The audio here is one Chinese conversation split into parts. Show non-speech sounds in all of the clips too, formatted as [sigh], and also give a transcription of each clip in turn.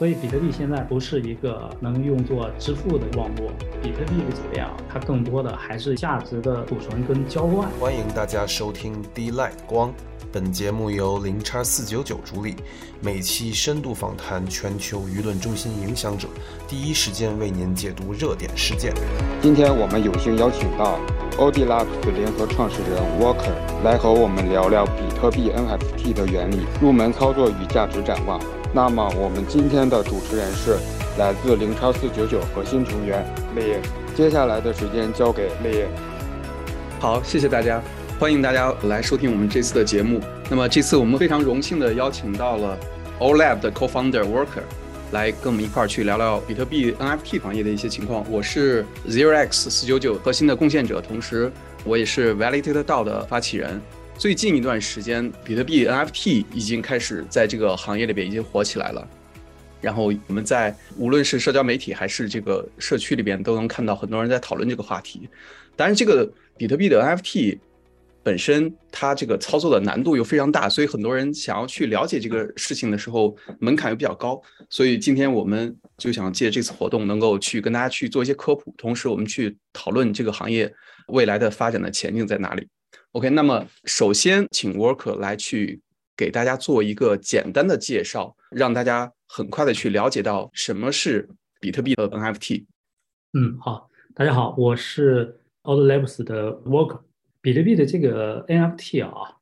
所以比特币现在不是一个能用作支付的网络，比特币的质量它更多的还是价值的储存跟交换。欢迎大家收听 D Light 光，本节目由零叉四九九主理，每期深度访谈全球舆论中心影响者，第一时间为您解读热点事件。今天我们有幸邀请到 o d Labs 联合创始人 Walker 来和我们聊聊比特币 NFT 的原理、入门操作与价值展望。那么我们今天的主持人是来自零超四九九核心成员烈焰。接下来的时间交给烈焰。好，谢谢大家，欢迎大家来收听我们这次的节目。那么这次我们非常荣幸的邀请到了 OLAB 的 Co-founder Worker 来跟我们一块儿去聊聊比特币 NFT 行业的一些情况。我是 Zero X 四九九核心的贡献者，同时我也是 Validated DAO 的发起人。最近一段时间，比特币 NFT 已经开始在这个行业里边已经火起来了。然后我们在无论是社交媒体还是这个社区里边，都能看到很多人在讨论这个话题。当然，这个比特币的 NFT 本身它这个操作的难度又非常大，所以很多人想要去了解这个事情的时候，门槛又比较高。所以今天我们就想借这次活动，能够去跟大家去做一些科普，同时我们去讨论这个行业未来的发展的前景在哪里。OK，那么首先请 Worker 来去给大家做一个简单的介绍，让大家很快的去了解到什么是比特币的 NFT。嗯，好，大家好，我是 Old Labs 的 Worker。比特币的这个 NFT 啊，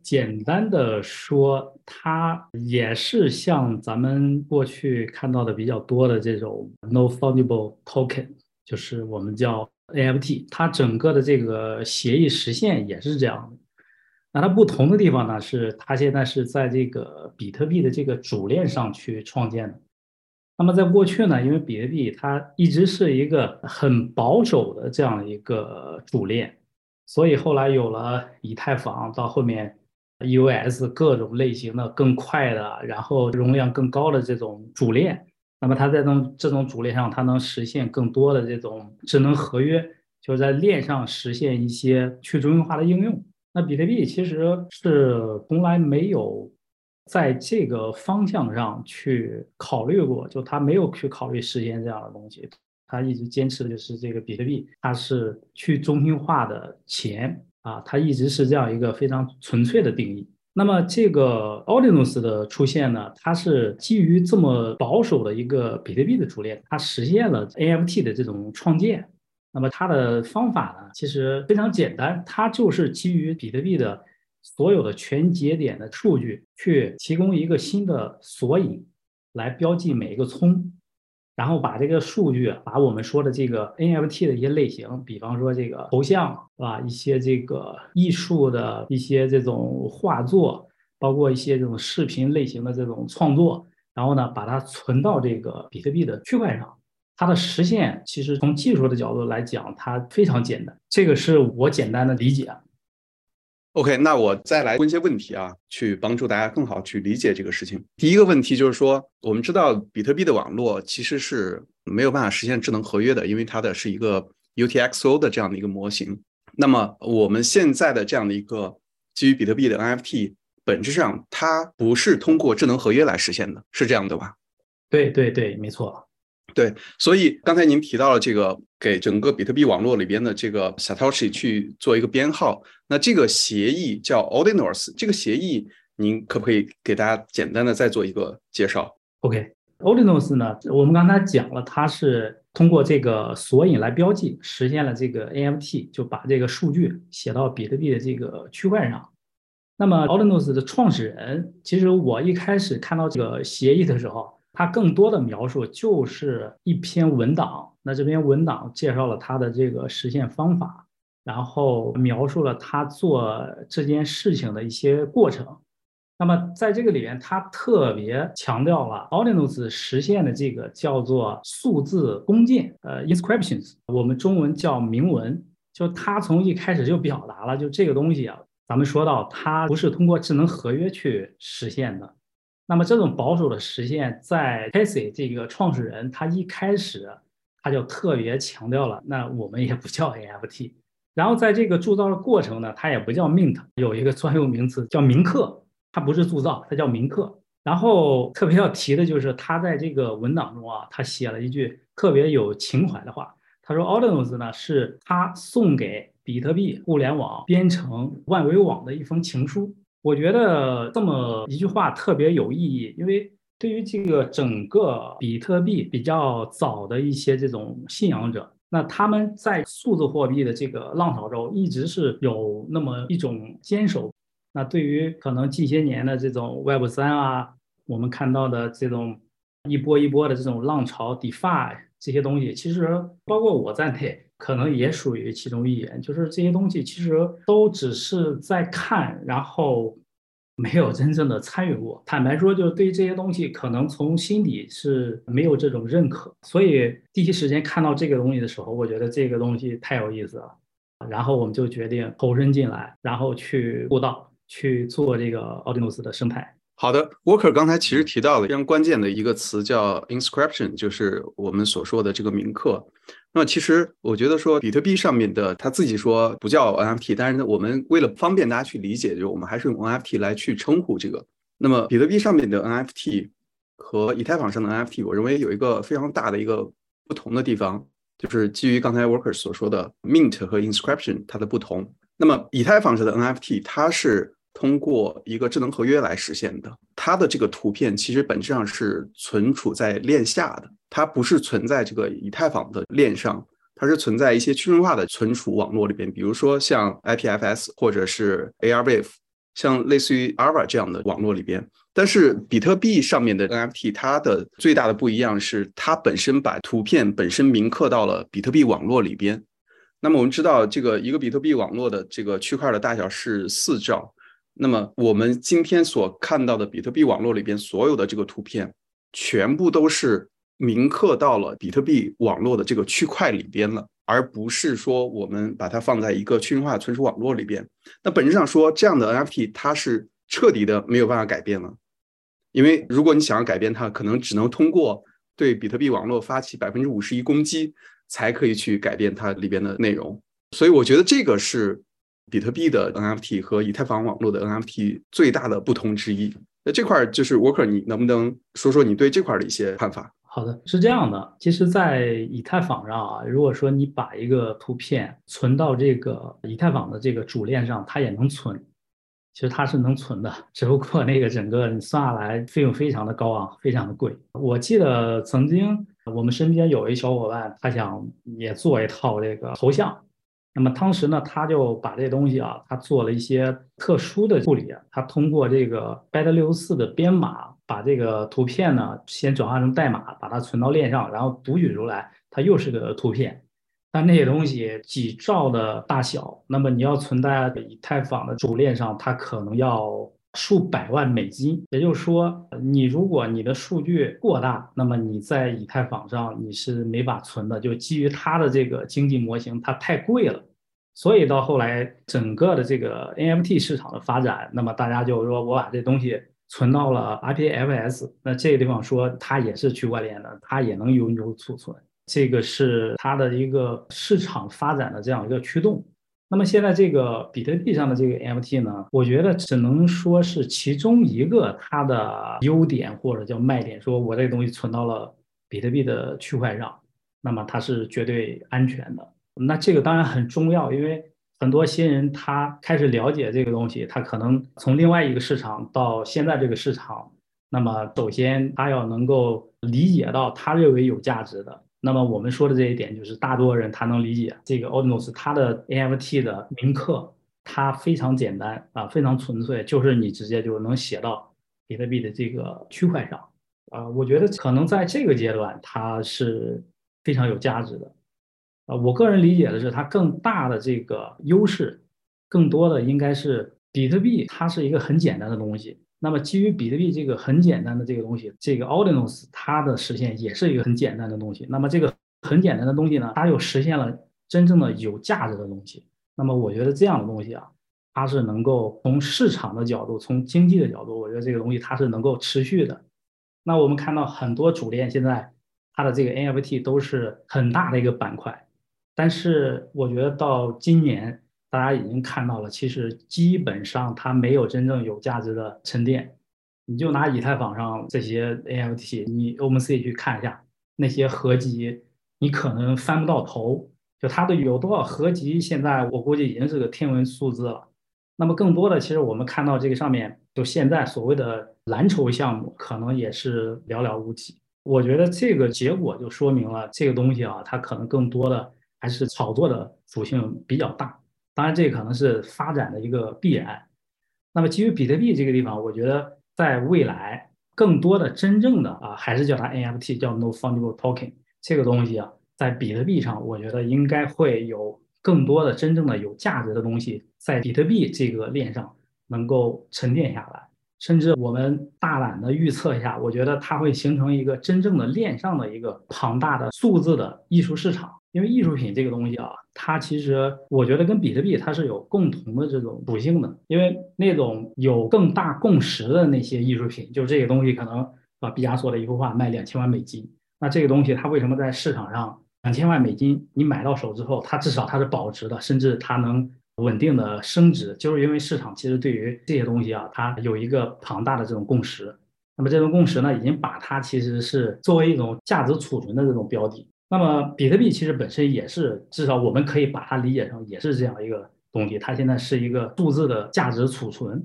简单的说，它也是像咱们过去看到的比较多的这种 No Fungible Token，就是我们叫。NFT 它整个的这个协议实现也是这样的，那它不同的地方呢是它现在是在这个比特币的这个主链上去创建的。那么在过去呢，因为比特币它一直是一个很保守的这样一个主链，所以后来有了以太坊，到后面 EOS 各种类型的更快的，然后容量更高的这种主链。那么它在这种这种主链上，它能实现更多的这种智能合约，就是在链上实现一些去中心化的应用。那比特币其实是从来没有在这个方向上去考虑过，就它没有去考虑实现这样的东西。它一直坚持的就是这个比特币，它是去中心化的钱啊，它一直是这样一个非常纯粹的定义。那么这个 Ordinals 的出现呢，它是基于这么保守的一个比特币的主链，它实现了 NFT 的这种创建。那么它的方法呢，其实非常简单，它就是基于比特币的所有的全节点的数据，去提供一个新的索引，来标记每一个葱。然后把这个数据，把我们说的这个 NFT 的一些类型，比方说这个头像，是吧？一些这个艺术的一些这种画作，包括一些这种视频类型的这种创作，然后呢，把它存到这个比特币的区块上。它的实现其实从技术的角度来讲，它非常简单。这个是我简单的理解。OK，那我再来问一些问题啊，去帮助大家更好去理解这个事情。第一个问题就是说，我们知道比特币的网络其实是没有办法实现智能合约的，因为它的是一个 UTXO 的这样的一个模型。那么我们现在的这样的一个基于比特币的 NFT，本质上它不是通过智能合约来实现的，是这样的吧？对对对，没错。对，所以刚才您提到了这个给整个比特币网络里边的这个 Satoshi 去做一个编号，那这个协议叫 Ordinals，这个协议您可不可以给大家简单的再做一个介绍？OK，Ordinals 呢，我们刚才讲了，它是通过这个索引来标记，实现了这个 AMT，就把这个数据写到比特币的这个区块上。那么 Ordinals 的创始人，其实我一开始看到这个协议的时候。它更多的描述就是一篇文档，那这篇文档介绍了它的这个实现方法，然后描述了他做这件事情的一些过程。那么在这个里面，他特别强调了 Ordinals 实现的这个叫做数字公件，呃，inscriptions，我们中文叫铭文。就他从一开始就表达了，就这个东西啊，咱们说到它不是通过智能合约去实现的。那么这种保守的实现，在 Casey 这个创始人他一开始他就特别强调了，那我们也不叫 NFT。然后在这个铸造的过程呢，它也不叫 Mint，有一个专用名词叫铭刻，它不是铸造，它叫铭刻。然后特别要提的就是他在这个文档中啊，他写了一句特别有情怀的话。他说，Ordinals 呢是他送给比特币互联网编程万维网的一封情书。我觉得这么一句话特别有意义，因为对于这个整个比特币比较早的一些这种信仰者，那他们在数字货币的这个浪潮中一直是有那么一种坚守。那对于可能近些年的这种 Web 三啊，我们看到的这种一波一波的这种浪潮，DeFi。这些东西其实包括我在内，可能也属于其中一员。就是这些东西其实都只是在看，然后没有真正的参与过。坦白说，就是对这些东西，可能从心底是没有这种认可。所以第一时间看到这个东西的时候，我觉得这个东西太有意思了。然后我们就决定投身进来，然后去布道，去做这个奥迪诺斯的生态。好的，Walker 刚才其实提到了非常关键的一个词，叫 inscription，就是我们所说的这个铭刻。那么其实我觉得说，比特币上面的他自己说不叫 NFT，但是呢，我们为了方便大家去理解，就我们还是用 NFT 来去称呼这个。那么比特币上面的 NFT 和以太坊上的 NFT，我认为有一个非常大的一个不同的地方，就是基于刚才 Workers 所说的 mint 和 inscription 它的不同。那么以太坊上的 NFT 它是通过一个智能合约来实现的，它的这个图片其实本质上是存储在链下的，它不是存在这个以太坊的链上，它是存在一些去中心化的存储网络里边，比如说像 IPFS 或者是 ARWave，像类似于 Arva 这样的网络里边。但是比特币上面的 NFT，它的最大的不一样是，它本身把图片本身铭刻到了比特币网络里边。那么我们知道，这个一个比特币网络的这个区块的大小是四兆。那么我们今天所看到的比特币网络里边所有的这个图片，全部都是铭刻到了比特币网络的这个区块里边了，而不是说我们把它放在一个去中化存储网络里边。那本质上说，这样的 NFT 它是彻底的没有办法改变了，因为如果你想要改变它，可能只能通过对比特币网络发起百分之五十一攻击，才可以去改变它里边的内容。所以我觉得这个是。比特币的 NFT 和以太坊网络的 NFT 最大的不同之一，那这块就是 Worker，你能不能说说你对这块的一些看法？好的，是这样的，其实，在以太坊上啊，如果说你把一个图片存到这个以太坊的这个主链上，它也能存，其实它是能存的，只不过那个整个你算下来费用非常的高昂，非常的贵。我记得曾经我们身边有一小伙伴，他想也做一套这个头像。那么当时呢，他就把这东西啊，他做了一些特殊的处理。他通过这个 Bed 六十四的编码，把这个图片呢先转化成代码，把它存到链上，然后读取出来，它又是个图片。但那些东西几兆的大小，那么你要存在以太坊的主链上，它可能要数百万美金。也就是说，你如果你的数据过大，那么你在以太坊上你是没法存的，就基于它的这个经济模型，它太贵了。所以到后来，整个的这个 NFT 市场的发展，那么大家就说我把这东西存到了 IPFS，那这个地方说它也是区块链的，它也能永久储存，这个是它的一个市场发展的这样一个驱动。那么现在这个比特币上的这个 NFT 呢，我觉得只能说是其中一个它的优点或者叫卖点，说我这个东西存到了比特币的区块上，那么它是绝对安全的。那这个当然很重要，因为很多新人他开始了解这个东西，他可能从另外一个市场到现在这个市场，那么首先他要能够理解到他认为有价值的。那么我们说的这一点就是，大多人他能理解这个 Ordinals 它的 NFT 的铭刻，它非常简单啊，非常纯粹，就是你直接就能写到比特币的这个区块上啊。我觉得可能在这个阶段它是非常有价值的。啊，我个人理解的是，它更大的这个优势，更多的应该是比特币，它是一个很简单的东西。那么基于比特币这个很简单的这个东西，这个 Ordinals 它的实现也是一个很简单的东西。那么这个很简单的东西呢，它又实现了真正的有价值的东西。那么我觉得这样的东西啊，它是能够从市场的角度，从经济的角度，我觉得这个东西它是能够持续的。那我们看到很多主链现在它的这个 NFT 都是很大的一个板块。但是我觉得到今年，大家已经看到了，其实基本上它没有真正有价值的沉淀。你就拿以太坊上这些 AFT，你 OpenSea 去看一下那些合集，你可能翻不到头。就它的有多少合集，现在我估计已经是个天文数字了。那么更多的，其实我们看到这个上面，就现在所谓的蓝筹项目，可能也是寥寥无几。我觉得这个结果就说明了这个东西啊，它可能更多的还是炒作的属性比较大。当然，这可能是发展的一个必然。那么基于比特币这个地方，我觉得在未来更多的真正的啊，还是叫它 NFT，叫 No Fungible Token 这个东西啊。在比特币上，我觉得应该会有更多的真正的有价值的东西在比特币这个链上能够沉淀下来，甚至我们大胆的预测一下，我觉得它会形成一个真正的链上的一个庞大的数字的艺术市场。因为艺术品这个东西啊，它其实我觉得跟比特币它是有共同的这种属性的。因为那种有更大共识的那些艺术品，就这个东西可能啊，毕加索的一幅画卖两千万美金，那这个东西它为什么在市场上？两千万美金，你买到手之后，它至少它是保值的，甚至它能稳定的升值，就是因为市场其实对于这些东西啊，它有一个庞大的这种共识。那么这种共识呢，已经把它其实是作为一种价值储存的这种标的。那么比特币其实本身也是，至少我们可以把它理解成也是这样一个东西，它现在是一个数字的价值储存。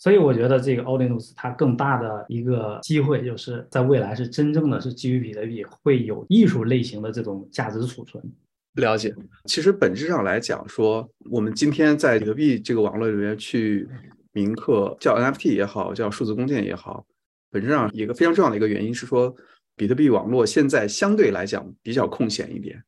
所以我觉得这个 Ordinals 它更大的一个机会，就是在未来是真正的是基于比特币会有艺术类型的这种价值储存。了解，其实本质上来讲，说我们今天在比特币这个网络里面去铭刻，叫 NFT 也好，叫数字工件也好，本质上一个非常重要的一个原因是说，比特币网络现在相对来讲比较空闲一点。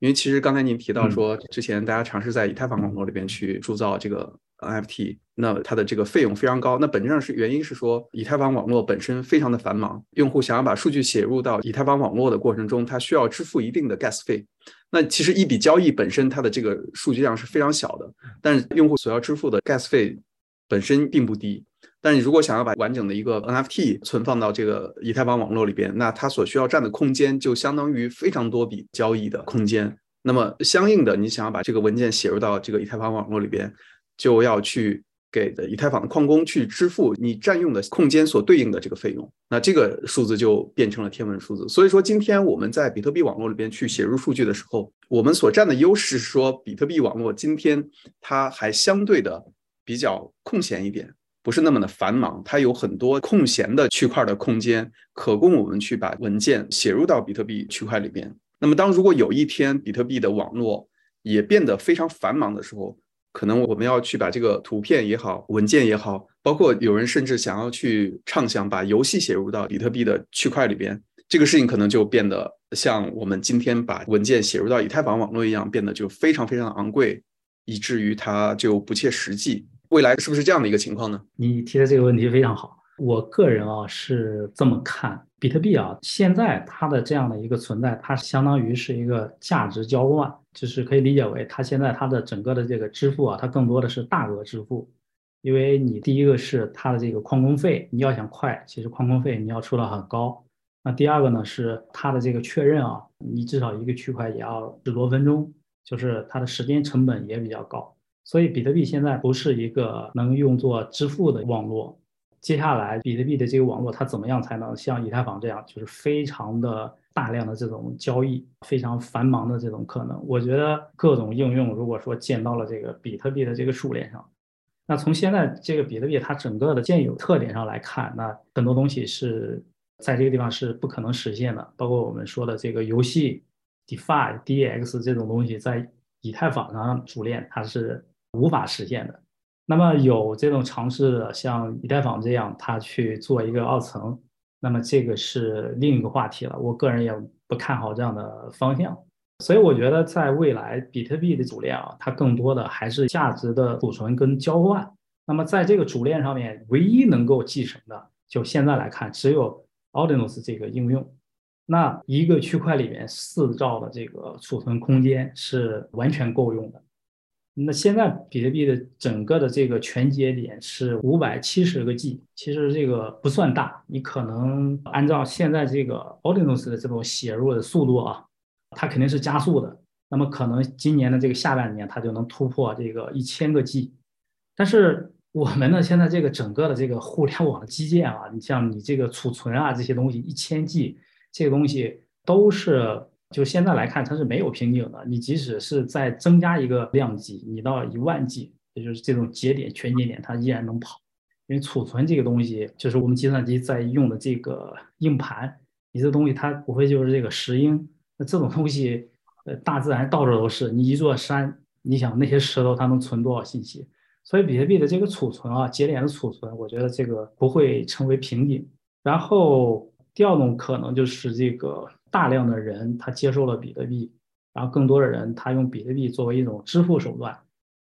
因为其实刚才您提到说，之前大家尝试在以太坊网络里边去铸造这个 NFT，那它的这个费用非常高。那本质上是原因是说，以太坊网络本身非常的繁忙，用户想要把数据写入到以太坊网络的过程中，它需要支付一定的 gas 费。那其实一笔交易本身它的这个数据量是非常小的，但是用户所要支付的 gas 费本身并不低。但你如果想要把完整的一个 NFT 存放到这个以太坊网络里边，那它所需要占的空间就相当于非常多笔交易的空间。那么相应的，你想要把这个文件写入到这个以太坊网络里边，就要去给的以太坊的矿工去支付你占用的空间所对应的这个费用。那这个数字就变成了天文数字。所以说，今天我们在比特币网络里边去写入数据的时候，我们所占的优势是说，比特币网络今天它还相对的比较空闲一点。不是那么的繁忙，它有很多空闲的区块的空间，可供我们去把文件写入到比特币区块里边。那么，当如果有一天比特币的网络也变得非常繁忙的时候，可能我们要去把这个图片也好，文件也好，包括有人甚至想要去畅想把游戏写入到比特币的区块里边，这个事情可能就变得像我们今天把文件写入到以太坊网络一样，变得就非常非常昂贵，以至于它就不切实际。未来是不是这样的一个情况呢？你提的这个问题非常好，我个人啊是这么看，比特币啊现在它的这样的一个存在，它相当于是一个价值交换，就是可以理解为它现在它的整个的这个支付啊，它更多的是大额支付，因为你第一个是它的这个矿工费，你要想快，其实矿工费你要出的很高，那第二个呢是它的这个确认啊，你至少一个区块也要十多分钟，就是它的时间成本也比较高。所以比特币现在不是一个能用作支付的网络。接下来，比特币的这个网络它怎么样才能像以太坊这样，就是非常的大量的这种交易，非常繁忙的这种可能？我觉得各种应用，如果说建到了这个比特币的这个数链上，那从现在这个比特币它整个的现有特点上来看，那很多东西是在这个地方是不可能实现的，包括我们说的这个游戏、DeFi、DEX 这种东西，在以太坊上主链它是。无法实现的。那么有这种尝试的，像以太坊这样，它去做一个二层，那么这个是另一个话题了。我个人也不看好这样的方向。所以我觉得，在未来，比特币的主链啊，它更多的还是价值的储存跟交换。那么在这个主链上面，唯一能够继承的，就现在来看，只有 Ordinals 这个应用。那一个区块里面四兆的这个储存空间是完全够用的。那现在比特币的整个的这个全节点是五百七十个 G，其实这个不算大。你可能按照现在这个 Ordinals 的这种写入的速度啊，它肯定是加速的。那么可能今年的这个下半年它就能突破这个一千个 G。但是我们呢现在这个整个的这个互联网的基建啊，你像你这个储存啊这些东西，一千 G 这个东西都是就现在来看它是没有瓶颈的。你即使是在增加一个量级，你到一万 G，也就是这种节点全节点，它依然能跑。因为储存这个东西，就是我们计算机在用的这个硬盘，你这东西它不会就是这个石英，那这种东西，呃，大自然到处都是。你一座山，你想那些石头它能存多少信息？所以比特币的这个储存啊，节点的储存，我觉得这个不会成为瓶颈。然后第二种可能就是这个大量的人他接受了比特币，然后更多的人他用比特币作为一种支付手段。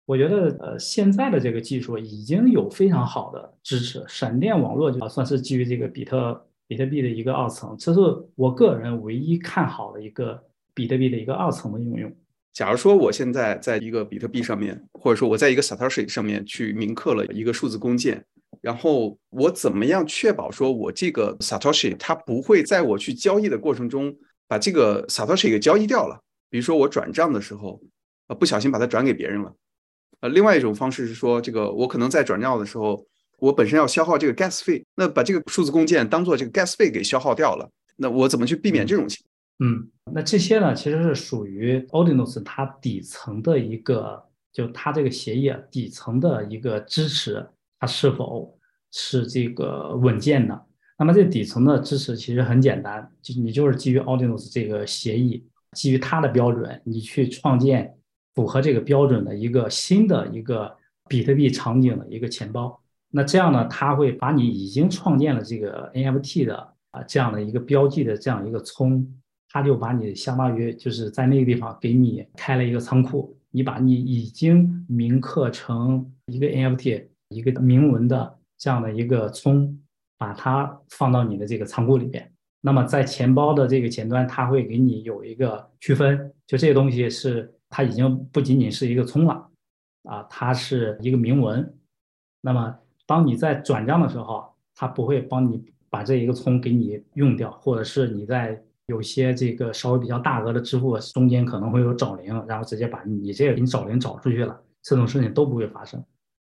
我觉得，呃，现在的这个技术已经有非常好的支持，闪电网络就算是基于这个比特比特币的一个二层，这是我个人唯一看好的一个比特币的一个二层的应用。假如说我现在在一个比特币上面，或者说我在一个 Satoshi 上面去铭刻了一个数字工件，然后我怎么样确保说我这个 Satoshi 它不会在我去交易的过程中把这个 Satoshi 给交易掉了？比如说我转账的时候，呃，不小心把它转给别人了。呃，另外一种方式是说，这个我可能在转账的时候，我本身要消耗这个 gas 费，那把这个数字共建当做这个 gas 费给消耗掉了，那我怎么去避免这种情况？嗯，那这些呢，其实是属于 Ordinals 它底层的一个，就它这个协议底层的一个支持，它是否是这个稳健的？那么这底层的支持其实很简单，就你就是基于 Audinoos 这个协议，基于它的标准，你去创建。符合这个标准的一个新的一个比特币场景的一个钱包，那这样呢，它会把你已经创建了这个 NFT 的啊这样的一个标记的这样一个葱，它就把你相当于就是在那个地方给你开了一个仓库，你把你已经铭刻成一个 NFT 一个铭文的这样的一个葱，把它放到你的这个仓库里边。那么在钱包的这个前端，它会给你有一个区分，就这些东西是。它已经不仅仅是一个葱了，啊，它是一个铭文。那么，当你在转账的时候，它不会帮你把这一个葱给你用掉，或者是你在有些这个稍微比较大额的支付中间可能会有找零，然后直接把你这个给你找零找出去了，这种事情都不会发生。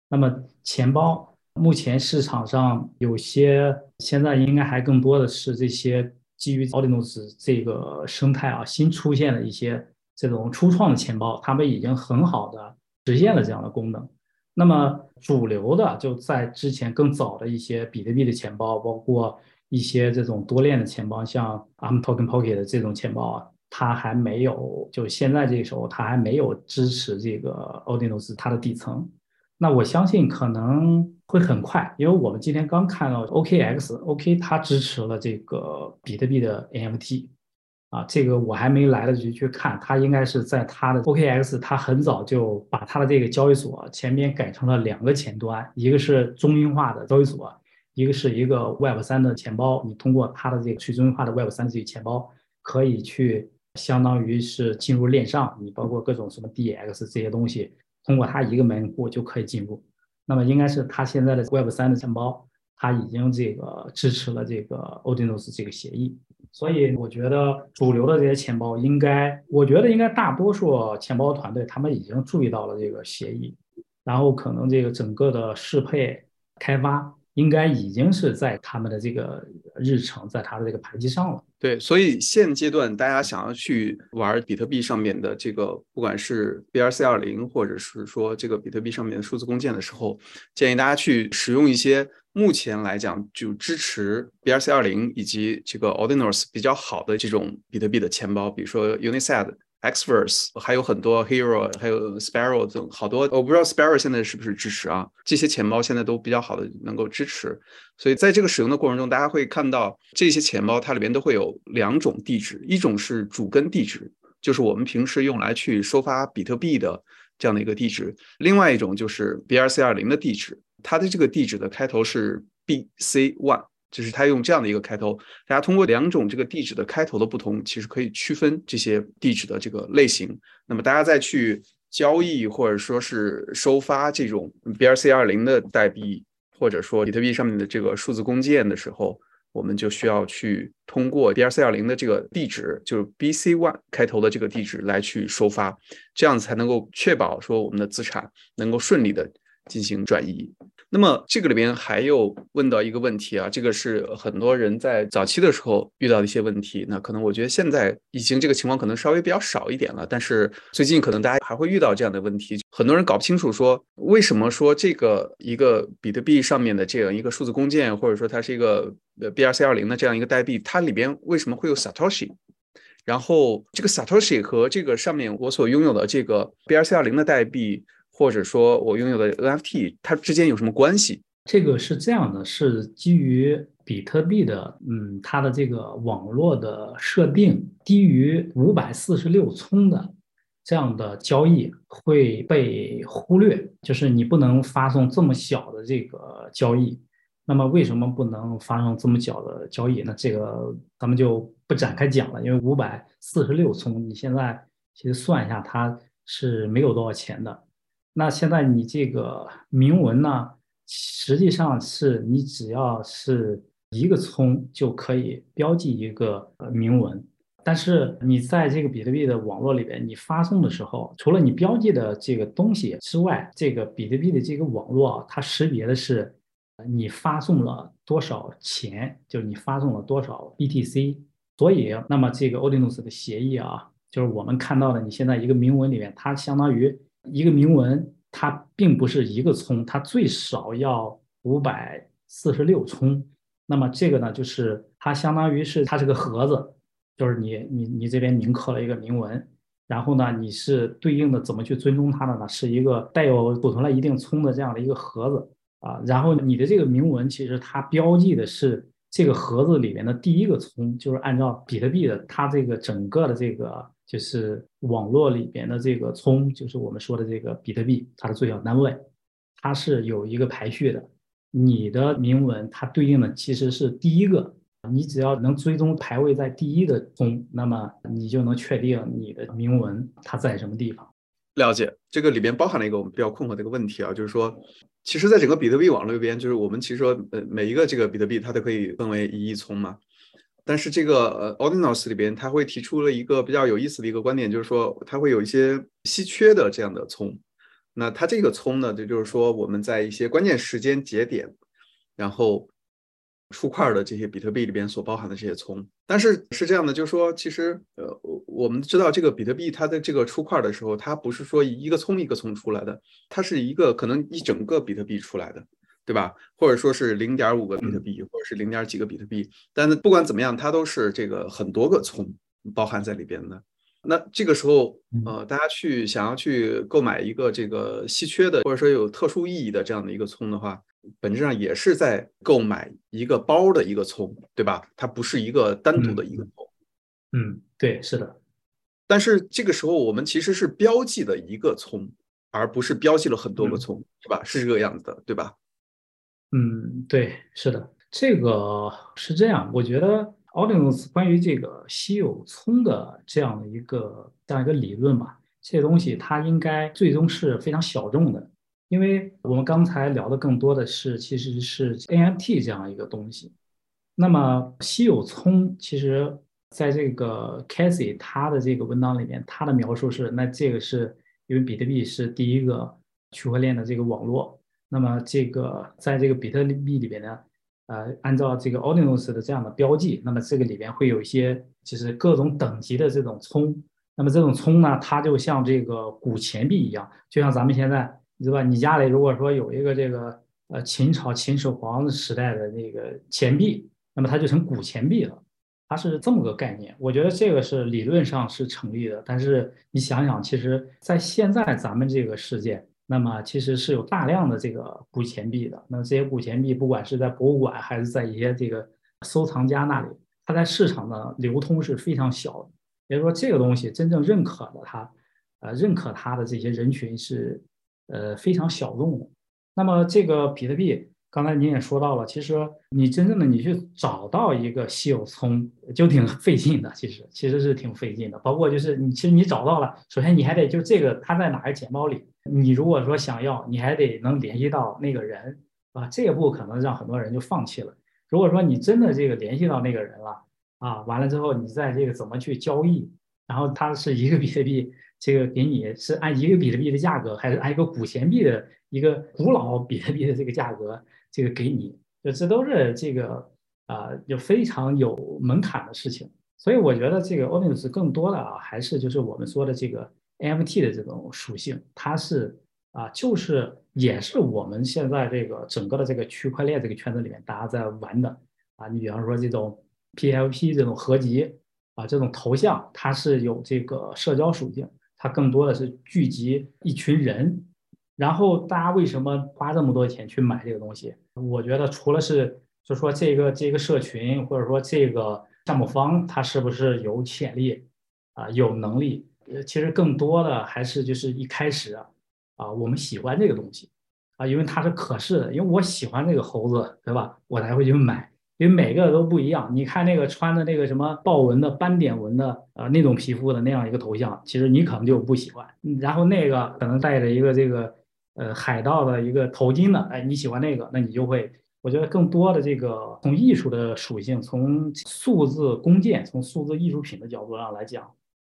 那么，钱包目前市场上有些现在应该还更多的是这些基于 o r d i n o s 这个生态啊新出现的一些。这种初创的钱包，他们已经很好的实现了这样的功能。那么主流的就在之前更早的一些比特币的钱包，包括一些这种多链的钱包，像 I'm Token Pocket 的这种钱包啊，它还没有，就现在这个时候它还没有支持这个 o r d i n o s 它的底层。那我相信可能会很快，因为我们今天刚看到 OKX，OK 它支持了这个比特币的 NFT。啊，这个我还没来得及去看，它应该是在它的 OKX，它很早就把它的这个交易所前面改成了两个前端，一个是中心化的交易所，一个是一个 Web 三的钱包。你通过它的这个去中心化的 Web 三这个钱包，可以去相当于是进入链上，你包括各种什么 DX 这些东西，通过它一个门户就可以进入。那么应该是它现在的 Web 三的钱包，它已经这个支持了这个 OdinOS 这个协议。所以我觉得主流的这些钱包应该，我觉得应该大多数钱包团队他们已经注意到了这个协议，然后可能这个整个的适配开发应该已经是在他们的这个日程，在他的这个排期上了。对，所以现阶段大家想要去玩比特币上面的这个，不管是 BRC 二零，或者是说这个比特币上面的数字工件的时候，建议大家去使用一些。目前来讲，就支持 BRC 二零以及这个 Ordinals 比较好的这种比特币的钱包，比如说 UNISAD、Xverse，还有很多 Hero，还有 Sparrow 等好多。我不知道 Sparrow 现在是不是支持啊？这些钱包现在都比较好的能够支持。所以在这个使用的过程中，大家会看到这些钱包它里边都会有两种地址，一种是主根地址，就是我们平时用来去收发比特币的这样的一个地址；另外一种就是 BRC 二零的地址。它的这个地址的开头是 B C one，就是它用这样的一个开头。大家通过两种这个地址的开头的不同，其实可以区分这些地址的这个类型。那么大家再去交易或者说是收发这种 B R C 二零的代币，或者说比特币上面的这个数字工件的时候，我们就需要去通过 B R C 二零的这个地址，就是 B C one 开头的这个地址来去收发，这样子才能够确保说我们的资产能够顺利的。进行转移。那么这个里边还有问到一个问题啊，这个是很多人在早期的时候遇到的一些问题。那可能我觉得现在已经这个情况可能稍微比较少一点了，但是最近可能大家还会遇到这样的问题。很多人搞不清楚说为什么说这个一个比特币上面的这样一个数字工件，或者说它是一个呃 BRC 二零的这样一个代币，它里边为什么会有 Satoshi？然后这个 Satoshi 和这个上面我所拥有的这个 BRC 二零的代币。或者说我拥有的 NFT，它之间有什么关系？这个是这样的，是基于比特币的，嗯，它的这个网络的设定，低于五百四十六聪的这样的交易会被忽略，就是你不能发送这么小的这个交易。那么为什么不能发送这么小的交易？那这个咱们就不展开讲了，因为五百四十六聪，你现在其实算一下，它是没有多少钱的。那现在你这个铭文呢，实际上是你只要是一个葱就可以标记一个铭文，但是你在这个比特币的网络里边，你发送的时候，除了你标记的这个东西之外，这个比特币的这个网络它识别的是你发送了多少钱，就是你发送了多少 BTC。所以，那么这个 Ordinals 的协议啊，就是我们看到的，你现在一个铭文里面，它相当于。一个铭文，它并不是一个葱，它最少要五百四十六葱。那么这个呢，就是它相当于是它是个盒子，就是你你你这边铭刻了一个铭文，然后呢，你是对应的怎么去尊重它的呢？是一个带有储存了一定葱的这样的一个盒子啊。然后你的这个铭文其实它标记的是这个盒子里面的第一个葱，就是按照比特币的它这个整个的这个。就是网络里边的这个聪，就是我们说的这个比特币，它的最小单位，它是有一个排序的。你的铭文它对应的其实是第一个，你只要能追踪排位在第一的聪，那么你就能确定你的铭文它在什么地方。了解，这个里边包含了一个我们比较困惑的一个问题啊，就是说，其实，在整个比特币网络里边，就是我们其实说，呃，每一个这个比特币它都可以分为一亿聪嘛。但是这个呃，Ordinals 里边，他会提出了一个比较有意思的一个观点，就是说它会有一些稀缺的这样的葱。那它这个葱呢，就就是说我们在一些关键时间节点，然后出块的这些比特币里边所包含的这些葱。但是是这样的，就是说其实呃，我们知道这个比特币它的这个出块的时候，它不是说一个葱一个葱出来的，它是一个可能一整个比特币出来的。对吧？或者说是零点五个比特币，或者是零点几个比特币，但是不管怎么样，它都是这个很多个葱包含在里边的。那这个时候，呃，大家去想要去购买一个这个稀缺的，或者说有特殊意义的这样的一个葱的话，本质上也是在购买一个包的一个葱，对吧？它不是一个单独的一个葱。嗯，对，是的。但是这个时候，我们其实是标记的一个葱，而不是标记了很多个葱，是吧？是这个样子的，对吧？嗯，对，是的，这个是这样。我觉得 Audience 关于这个稀有葱的这样的一个这样一个理论吧，这些东西它应该最终是非常小众的，因为我们刚才聊的更多的是其实是 NFT 这样一个东西。那么稀有葱，其实在这个 Casey 他的这个文档里面，他的描述是，那这个是因为比特币是第一个区块链的这个网络。那么这个在这个比特币里边呢，呃，按照这个 Ordinals 的这样的标记，那么这个里边会有一些就是各种等级的这种葱。那么这种葱呢，它就像这个古钱币一样，就像咱们现在，对吧？你家里如果说有一个这个呃秦朝秦始皇时代的那个钱币，那么它就成古钱币了。它是这么个概念。我觉得这个是理论上是成立的，但是你想想，其实在现在咱们这个世界。那么其实是有大量的这个古钱币的。那这些古钱币，不管是在博物馆还是在一些这个收藏家那里，它在市场的流通是非常小的。也就是说，这个东西真正认可的它，呃，认可它的这些人群是呃非常小众的。那么这个比特币。刚才您也说到了，其实你真正的你去找到一个稀有葱就挺费劲的，其实其实是挺费劲的。包括就是你其实你找到了，首先你还得就这个它在哪个钱包里，你如果说想要，你还得能联系到那个人啊，这一步可能让很多人就放弃了。如果说你真的这个联系到那个人了啊，完了之后你再这个怎么去交易，然后它是一个 [laughs] 比特币这个给你是按一个比特币的价格，还是按一个古钱币的一个古老比特币的这个价格，这个给你，就这都是这个啊，就非常有门槛的事情。所以我觉得这个 o n i s 更多的啊，还是就是我们说的这个 NFT 的这种属性，它是啊，就是也是我们现在这个整个的这个区块链这个圈子里面大家在玩的啊。你比方说这种 PLP 这种合集啊，这种头像，它是有这个社交属性，它更多的是聚集一群人。然后大家为什么花这么多钱去买这个东西？我觉得除了是就说这个这个社群或者说这个。项目方他是不是有潜力啊？有能力？呃，其实更多的还是就是一开始啊，我们喜欢这个东西啊，因为它是可视的，因为我喜欢这个猴子，对吧？我才会去买，因为每个都不一样。你看那个穿的那个什么豹纹的斑点纹的呃那种皮肤的那样一个头像，其实你可能就不喜欢。然后那个可能戴着一个这个呃海盗的一个头巾的，哎，你喜欢那个，那你就会。我觉得更多的这个从艺术的属性，从数字工件，从数字艺术品的角度上来讲，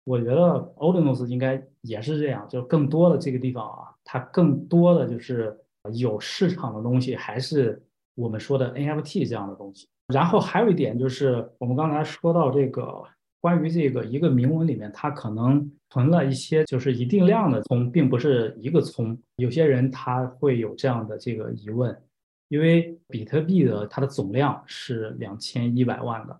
我觉得 o d i n o s 应该也是这样，就更多的这个地方啊，它更多的就是有市场的东西，还是我们说的 NFT 这样的东西。然后还有一点就是，我们刚才说到这个关于这个一个铭文里面，它可能存了一些就是一定量的葱，并不是一个葱。有些人他会有这样的这个疑问。因为比特币的它的总量是两千一百万个，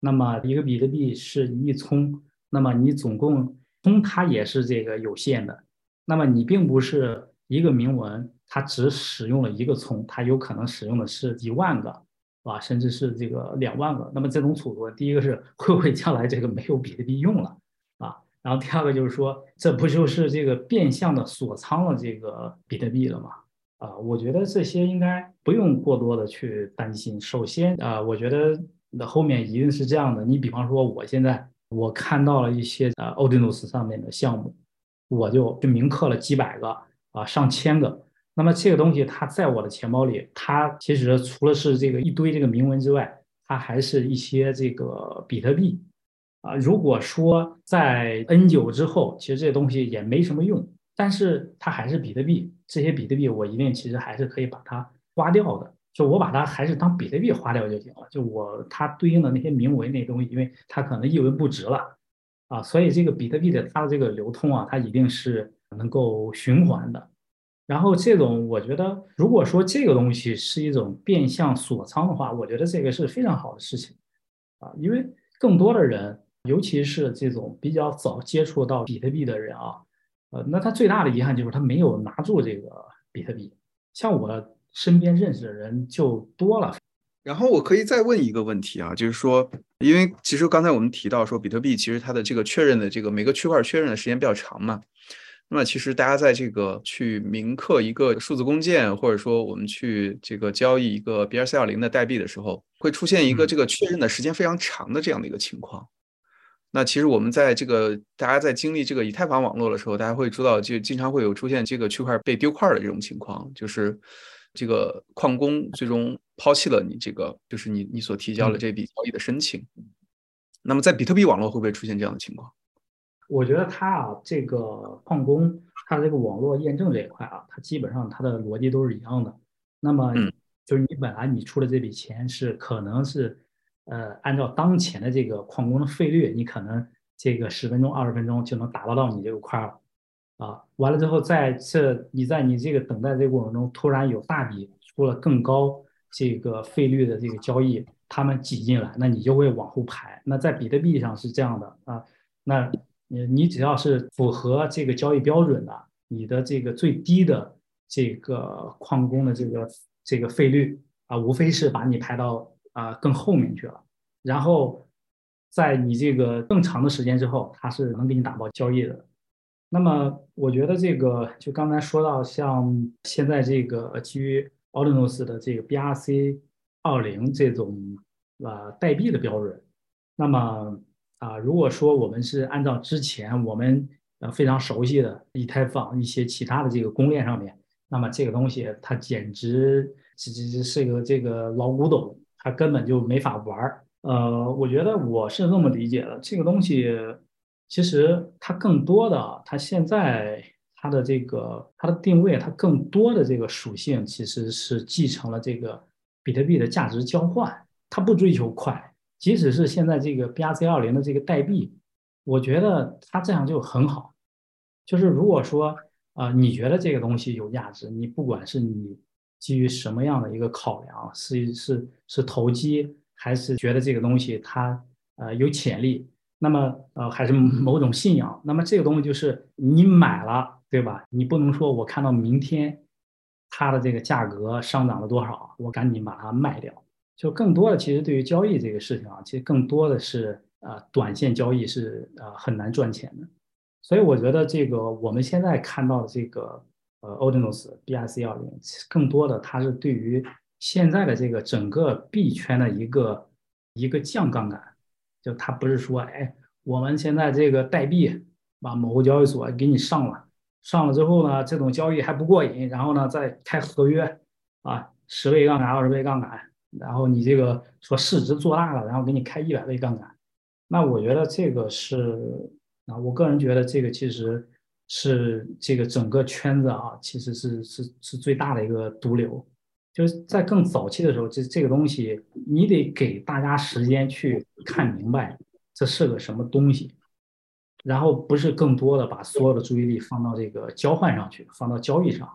那么一个比特币是一葱，那么你总共葱它也是这个有限的，那么你并不是一个铭文，它只使用了一个葱，它有可能使用的是一万个，啊，甚至是这个两万个。那么这种储存，第一个是会不会将来这个没有比特币用了啊？然后第二个就是说，这不就是这个变相的锁仓了这个比特币了吗？啊，我觉得这些应该不用过多的去担心。首先啊，我觉得那后面一定是这样的。你比方说，我现在我看到了一些呃 o d i n o s 上面的项目，我就就铭刻了几百个啊，上千个。那么这个东西它在我的钱包里，它其实除了是这个一堆这个铭文之外，它还是一些这个比特币啊。如果说在 N 九之后，其实这些东西也没什么用。但是它还是比特币，这些比特币我一定其实还是可以把它花掉的，就我把它还是当比特币花掉就行了。就我它对应的那些铭文那东西，因为它可能一文不值了啊，所以这个比特币的它的这个流通啊，它一定是能够循环的。然后这种我觉得，如果说这个东西是一种变相锁仓的话，我觉得这个是非常好的事情啊，因为更多的人，尤其是这种比较早接触到比特币的人啊。呃，那他最大的遗憾就是他没有拿住这个比特币。像我身边认识的人就多了。然后我可以再问一个问题啊，就是说，因为其实刚才我们提到说，比特币其实它的这个确认的这个每个区块确认的时间比较长嘛。那么其实大家在这个去铭刻一个数字工件，或者说我们去这个交易一个 BRC 二零的代币的时候，会出现一个这个确认的时间非常长的这样的一个情况。那其实我们在这个大家在经历这个以太坊网络的时候，大家会知道，就经常会有出现这个区块被丢块的这种情况，就是这个矿工最终抛弃了你这个，就是你你所提交的这笔交易的申请。那么在比特币网络会不会出现这样的情况？我觉得它啊，这个矿工它的这个网络验证这一块啊，它基本上它的逻辑都是一样的。那么就是你本来你出的这笔钱是可能是。呃，按照当前的这个矿工的费率，你可能这个十分钟、二十分钟就能打捞到你这个块儿，啊，完了之后，在这你在你这个等待这个过程中，突然有大笔出了更高这个费率的这个交易，他们挤进来，那你就会往后排。那在比特币上是这样的啊，那你你只要是符合这个交易标准的，你的这个最低的这个矿工的这个这个费率啊，无非是把你排到。啊，更后面去了，然后在你这个更长的时间之后，它是能给你打包交易的。那么，我觉得这个就刚才说到，像现在这个基于 o r d i n o s 的这个 BRC 二零这种啊代币的标准，那么啊，如果说我们是按照之前我们呃非常熟悉的以太坊一些其他的这个公链上面，那么这个东西它简直是是是个这个老古董。它根本就没法玩儿，呃，我觉得我是这么理解的，这个东西其实它更多的，它现在它的这个它的定位，它更多的这个属性其实是继承了这个比特币的价值交换，它不追求快，即使是现在这个 BRC 二零的这个代币，我觉得它这样就很好，就是如果说啊，你觉得这个东西有价值，你不管是你基于什么样的一个考量，是是是投机，还是觉得这个东西它呃有潜力。那么，呃，还是某种信仰。那么这个东西就是你买了，对吧？你不能说我看到明天它的这个价格上涨了多少，我赶紧把它卖掉。就更多的，其实对于交易这个事情啊，其实更多的是呃，短线交易是呃很难赚钱的。所以我觉得这个我们现在看到的这个呃 o d i n o s BRC 幺零，更多的它是对于现在的这个整个币圈的一个一个降杠杆。就他不是说，哎，我们现在这个代币，把某个交易所给你上了，上了之后呢，这种交易还不过瘾，然后呢再开合约，啊，十倍杠杆、二十倍杠杆，然后你这个说市值做大了，然后给你开一百倍杠杆，那我觉得这个是，啊，我个人觉得这个其实是这个整个圈子啊，其实是是是最大的一个毒瘤。就是在更早期的时候，这这个东西你得给大家时间去看明白这是个什么东西，然后不是更多的把所有的注意力放到这个交换上去，放到交易上。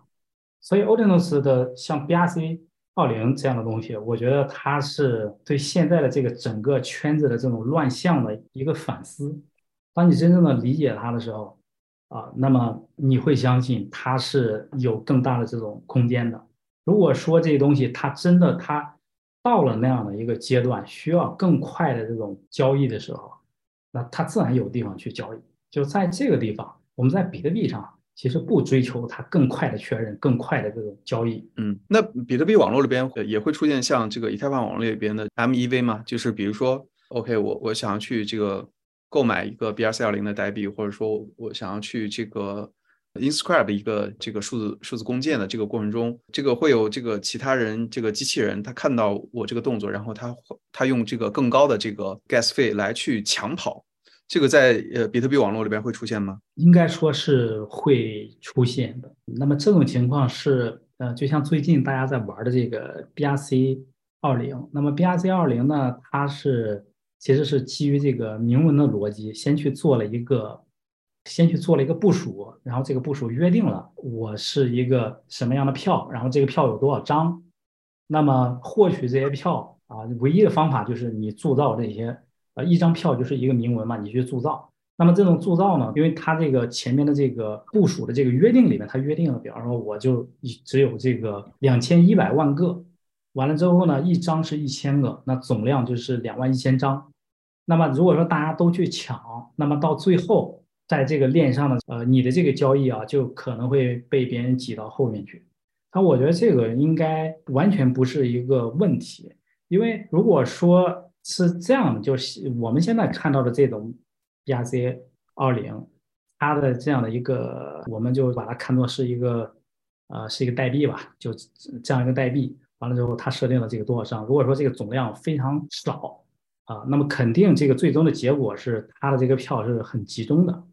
所以 o d i n o s 的像 BRC 二零这样的东西，我觉得它是对现在的这个整个圈子的这种乱象的一个反思。当你真正的理解它的时候，啊，那么你会相信它是有更大的这种空间的。如果说这些东西它真的它到了那样的一个阶段，需要更快的这种交易的时候，那它自然有地方去交易。就在这个地方，我们在比特币上其实不追求它更快的确认、更快的这种交易。嗯，那比特币网络里边也会出现像这个以太坊网络里边的 MEV 吗？就是比如说，OK，我我想要去这个购买一个 BRC 二零的代币，或者说我想要去这个。Inscribe 一个这个数字数字共建的这个过程中，这个会有这个其他人这个机器人，他看到我这个动作，然后他他用这个更高的这个 gas 费来去抢跑，这个在呃比特币网络里边会出现吗？应该说是会出现的。那么这种情况是呃，就像最近大家在玩的这个 BRC 二零，那么 BRC 二零呢，它是其实是基于这个明文的逻辑，先去做了一个。先去做了一个部署，然后这个部署约定了我是一个什么样的票，然后这个票有多少张，那么获取这些票啊，唯一的方法就是你铸造这些，呃，一张票就是一个铭文嘛，你去铸造。那么这种铸造呢，因为它这个前面的这个部署的这个约定里面，它约定了，比方说我就只有这个两千一百万个，完了之后呢，一张是一千个，那总量就是两万一千张。那么如果说大家都去抢，那么到最后。在这个链上的呃，你的这个交易啊，就可能会被别人挤到后面去。那我觉得这个应该完全不是一个问题，因为如果说是这样，就是我们现在看到的这种 BRC 二零，它的这样的一个，我们就把它看作是一个呃，是一个代币吧，就这样一个代币。完了之后，它设定了这个多少张？如果说这个总量非常少啊，那么肯定这个最终的结果是它的这个票是很集中的。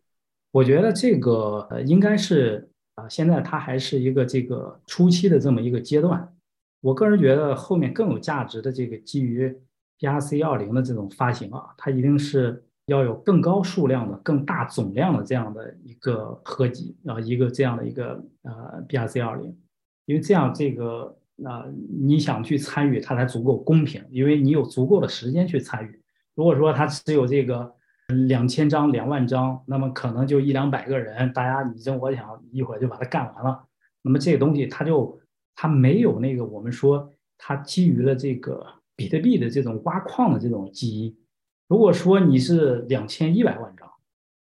我觉得这个应该是啊，现在它还是一个这个初期的这么一个阶段。我个人觉得后面更有价值的这个基于 BRC 二零的这种发行啊，它一定是要有更高数量的、更大总量的这样的一个合集啊，一个这样的一个呃 BRC 二零，因为这样这个呃你想去参与它才足够公平，因为你有足够的时间去参与。如果说它只有这个。两千张、两万张，那么可能就一两百个人，大家你争我抢，一会儿就把它干完了。那么这个东西它就它没有那个我们说它基于了这个比特币的这种挖矿的这种基因。如果说你是两千一百万张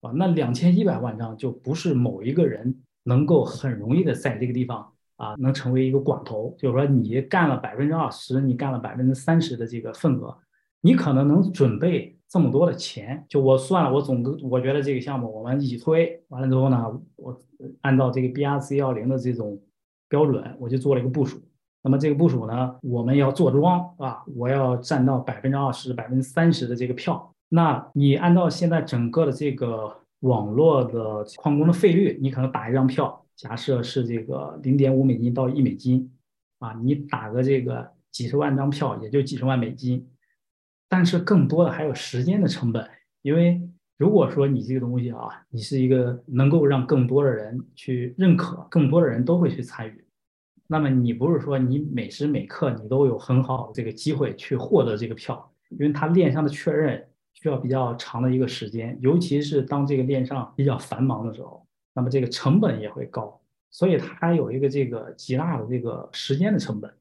啊，那两千一百万张就不是某一个人能够很容易的在这个地方啊能成为一个寡头，就是说你干了百分之二十，你干了百分之三十的这个份额，你可能能准备。这么多的钱，就我算了，我总个我觉得这个项目我们一起推完了之后呢，我按照这个 BRC 幺零的这种标准，我就做了一个部署。那么这个部署呢，我们要做庄啊，我要占到百分之二十、百分之三十的这个票。那你按照现在整个的这个网络的矿工的费率，你可能打一张票，假设是这个零点五美金到一美金，啊，你打个这个几十万张票，也就几十万美金。但是更多的还有时间的成本，因为如果说你这个东西啊，你是一个能够让更多的人去认可，更多的人都会去参与，那么你不是说你每时每刻你都有很好的这个机会去获得这个票，因为它链上的确认。需要比较长的一个时间，尤其是当这个链上比较繁忙的时候，那么这个成本也会高，所以它有一个这个极大的这个时间的成本，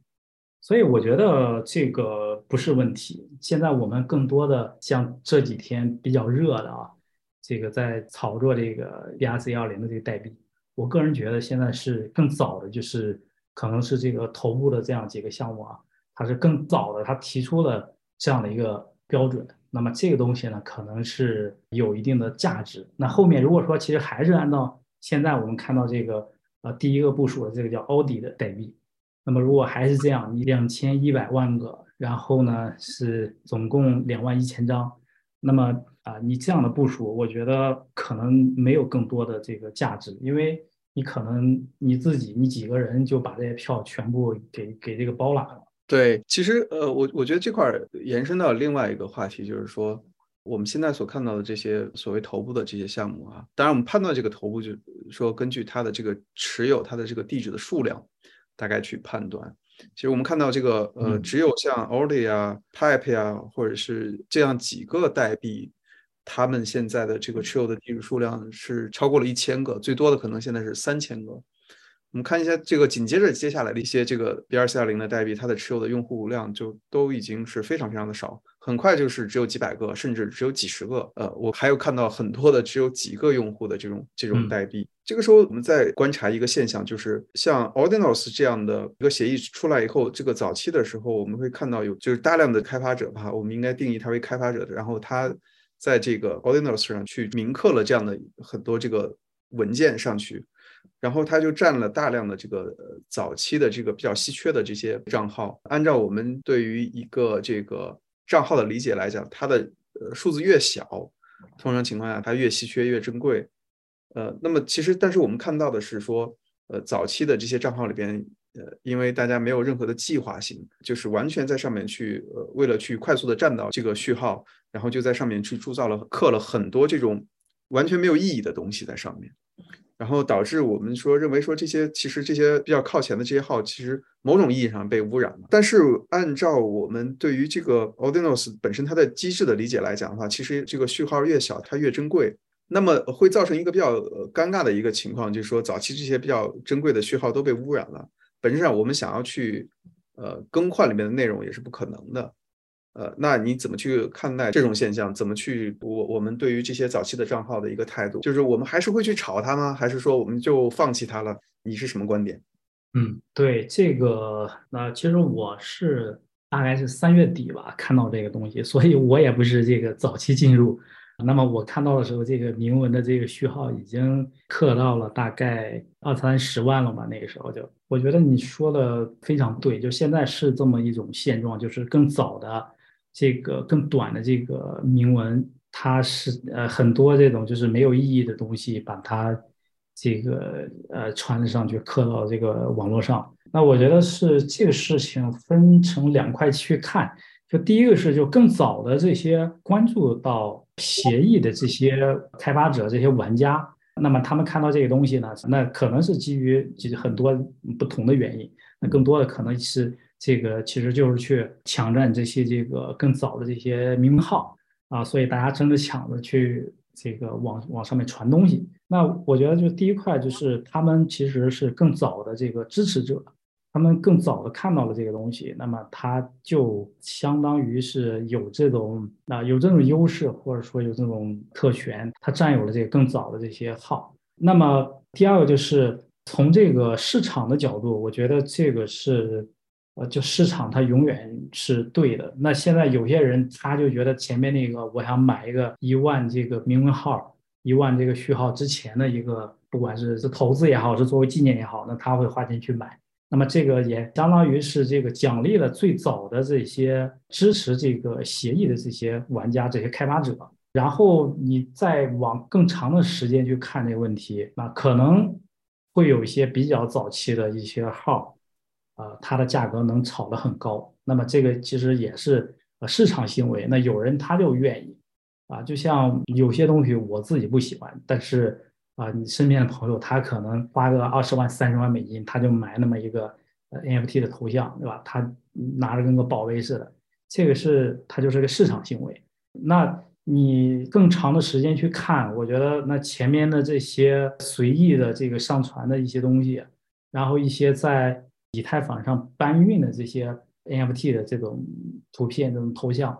所以我觉得这个不是问题。现在我们更多的像这几天比较热的啊，这个在炒作这个 BRC 幺零的这个代币，我个人觉得现在是更早的，就是可能是这个头部的这样几个项目啊，它是更早的，它提出了这样的一个标准。那么这个东西呢，可能是有一定的价值。那后面如果说其实还是按照现在我们看到这个呃第一个部署的这个叫奥迪的代币，那么如果还是这样，你两千一百万个，然后呢是总共两万一千张，那么啊你这样的部署，我觉得可能没有更多的这个价值，因为你可能你自己你几个人就把这些票全部给给这个包揽了。对，其实呃，我我觉得这块延伸到另外一个话题，就是说我们现在所看到的这些所谓头部的这些项目啊，当然我们判断这个头部，就说根据它的这个持有它的这个地址的数量，大概去判断。其实我们看到这个呃，只有像 ODI 啊、Pipe 啊，或者是这样几个代币，他们现在的这个持有的地址数量是超过了一千个，最多的可能现在是三千个。我们看一下这个紧接着接下来的一些这个 BRC 二零的代币，它的持有的用户量就都已经是非常非常的少，很快就是只有几百个，甚至只有几十个。呃，我还有看到很多的只有几个用户的这种这种代币。这个时候我们再观察一个现象，就是像 Ordinals 这样的一个协议出来以后，这个早期的时候我们会看到有就是大量的开发者吧，我们应该定义它为开发者的，然后他在这个 Ordinals 上去铭刻了这样的很多这个文件上去。然后他就占了大量的这个早期的这个比较稀缺的这些账号。按照我们对于一个这个账号的理解来讲，它的呃数字越小，通常情况下它越稀缺越珍贵。呃，那么其实但是我们看到的是说，呃，早期的这些账号里边，呃，因为大家没有任何的计划性，就是完全在上面去呃为了去快速的占到这个序号，然后就在上面去铸造了刻了很多这种完全没有意义的东西在上面。然后导致我们说认为说这些其实这些比较靠前的这些号其实某种意义上被污染了。但是按照我们对于这个 Ordinals 本身它的机制的理解来讲的话，其实这个序号越小它越珍贵。那么会造成一个比较尴尬的一个情况，就是说早期这些比较珍贵的序号都被污染了。本质上我们想要去呃更换里面的内容也是不可能的。呃，那你怎么去看待这种现象？怎么去我我们对于这些早期的账号的一个态度，就是我们还是会去炒它吗？还是说我们就放弃它了？你是什么观点？嗯，对这个，那其实我是大概是三月底吧看到这个东西，所以我也不是这个早期进入。那么我看到的时候，这个铭文的这个序号已经刻到了大概二三十万了吧？那个时候就，我觉得你说的非常对，就现在是这么一种现状，就是更早的。这个更短的这个铭文，它是呃很多这种就是没有意义的东西，把它这个呃传上去，刻到这个网络上。那我觉得是这个事情分成两块去看，就第一个是就更早的这些关注到协议的这些开发者、这些玩家，那么他们看到这个东西呢，那可能是基于其实很多不同的原因，那更多的可能是。这个其实就是去抢占这些这个更早的这些名号啊，所以大家争着抢着去这个往往上面传东西。那我觉得就第一块就是他们其实是更早的这个支持者，他们更早的看到了这个东西，那么他就相当于是有这种啊有这种优势或者说有这种特权，他占有了这个更早的这些号。那么第二个就是从这个市场的角度，我觉得这个是。呃，就市场它永远是对的。那现在有些人他就觉得前面那个，我想买一个一万这个名文号，一万这个序号之前的一个，不管是是投资也好，是作为纪念也好，那他会花钱去买。那么这个也相当于是这个奖励了最早的这些支持这个协议的这些玩家、这些开发者。然后你再往更长的时间去看这个问题，那可能会有一些比较早期的一些号，啊，它的价格能炒得很高。那么这个其实也是呃市场行为。那有人他就愿意，啊，就像有些东西我自己不喜欢，但是啊，你身边的朋友他可能花个二十万、三十万美金，他就买那么一个 NFT 的头像，对吧？他拿着跟个宝贝似的，这个是它就是个市场行为。那。你更长的时间去看，我觉得那前面的这些随意的这个上传的一些东西，然后一些在以太坊上搬运的这些 NFT 的这种图片、这种头像，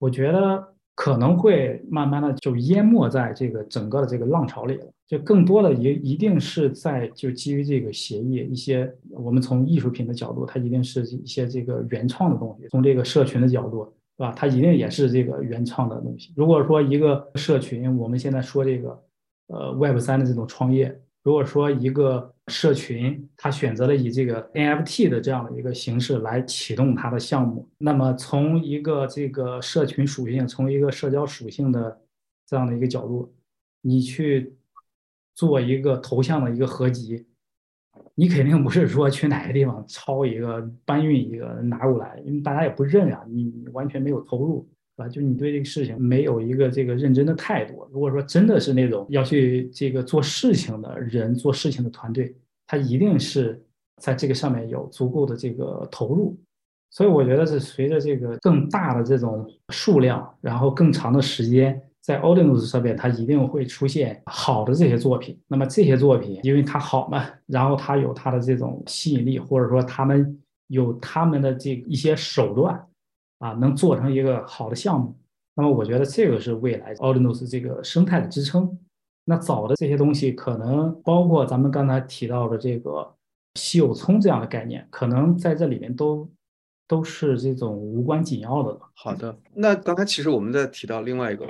我觉得可能会慢慢的就淹没在这个整个的这个浪潮里了。就更多的也一定是在就基于这个协议，一些我们从艺术品的角度，它一定是一些这个原创的东西；从这个社群的角度。是吧？它一定也是这个原创的东西。如果说一个社群，我们现在说这个，呃，Web 三的这种创业，如果说一个社群，它选择了以这个 NFT 的这样的一个形式来启动它的项目，那么从一个这个社群属性，从一个社交属性的这样的一个角度，你去做一个头像的一个合集。你肯定不是说去哪个地方抄一个搬运一个拿过来，因为大家也不认啊，你完全没有投入，是吧？就你对这个事情没有一个这个认真的态度。如果说真的是那种要去这个做事情的人、做事情的团队，他一定是在这个上面有足够的这个投入。所以我觉得是随着这个更大的这种数量，然后更长的时间。在 Ordinals 上面，它一定会出现好的这些作品。那么这些作品，因为它好嘛，然后它有它的这种吸引力，或者说他们有他们的这一些手段，啊，能做成一个好的项目。那么我觉得这个是未来 Ordinals 这个生态的支撑。那早的这些东西，可能包括咱们刚才提到的这个稀有葱这样的概念，可能在这里面都。都是这种无关紧要的。好的，那刚才其实我们在提到另外一个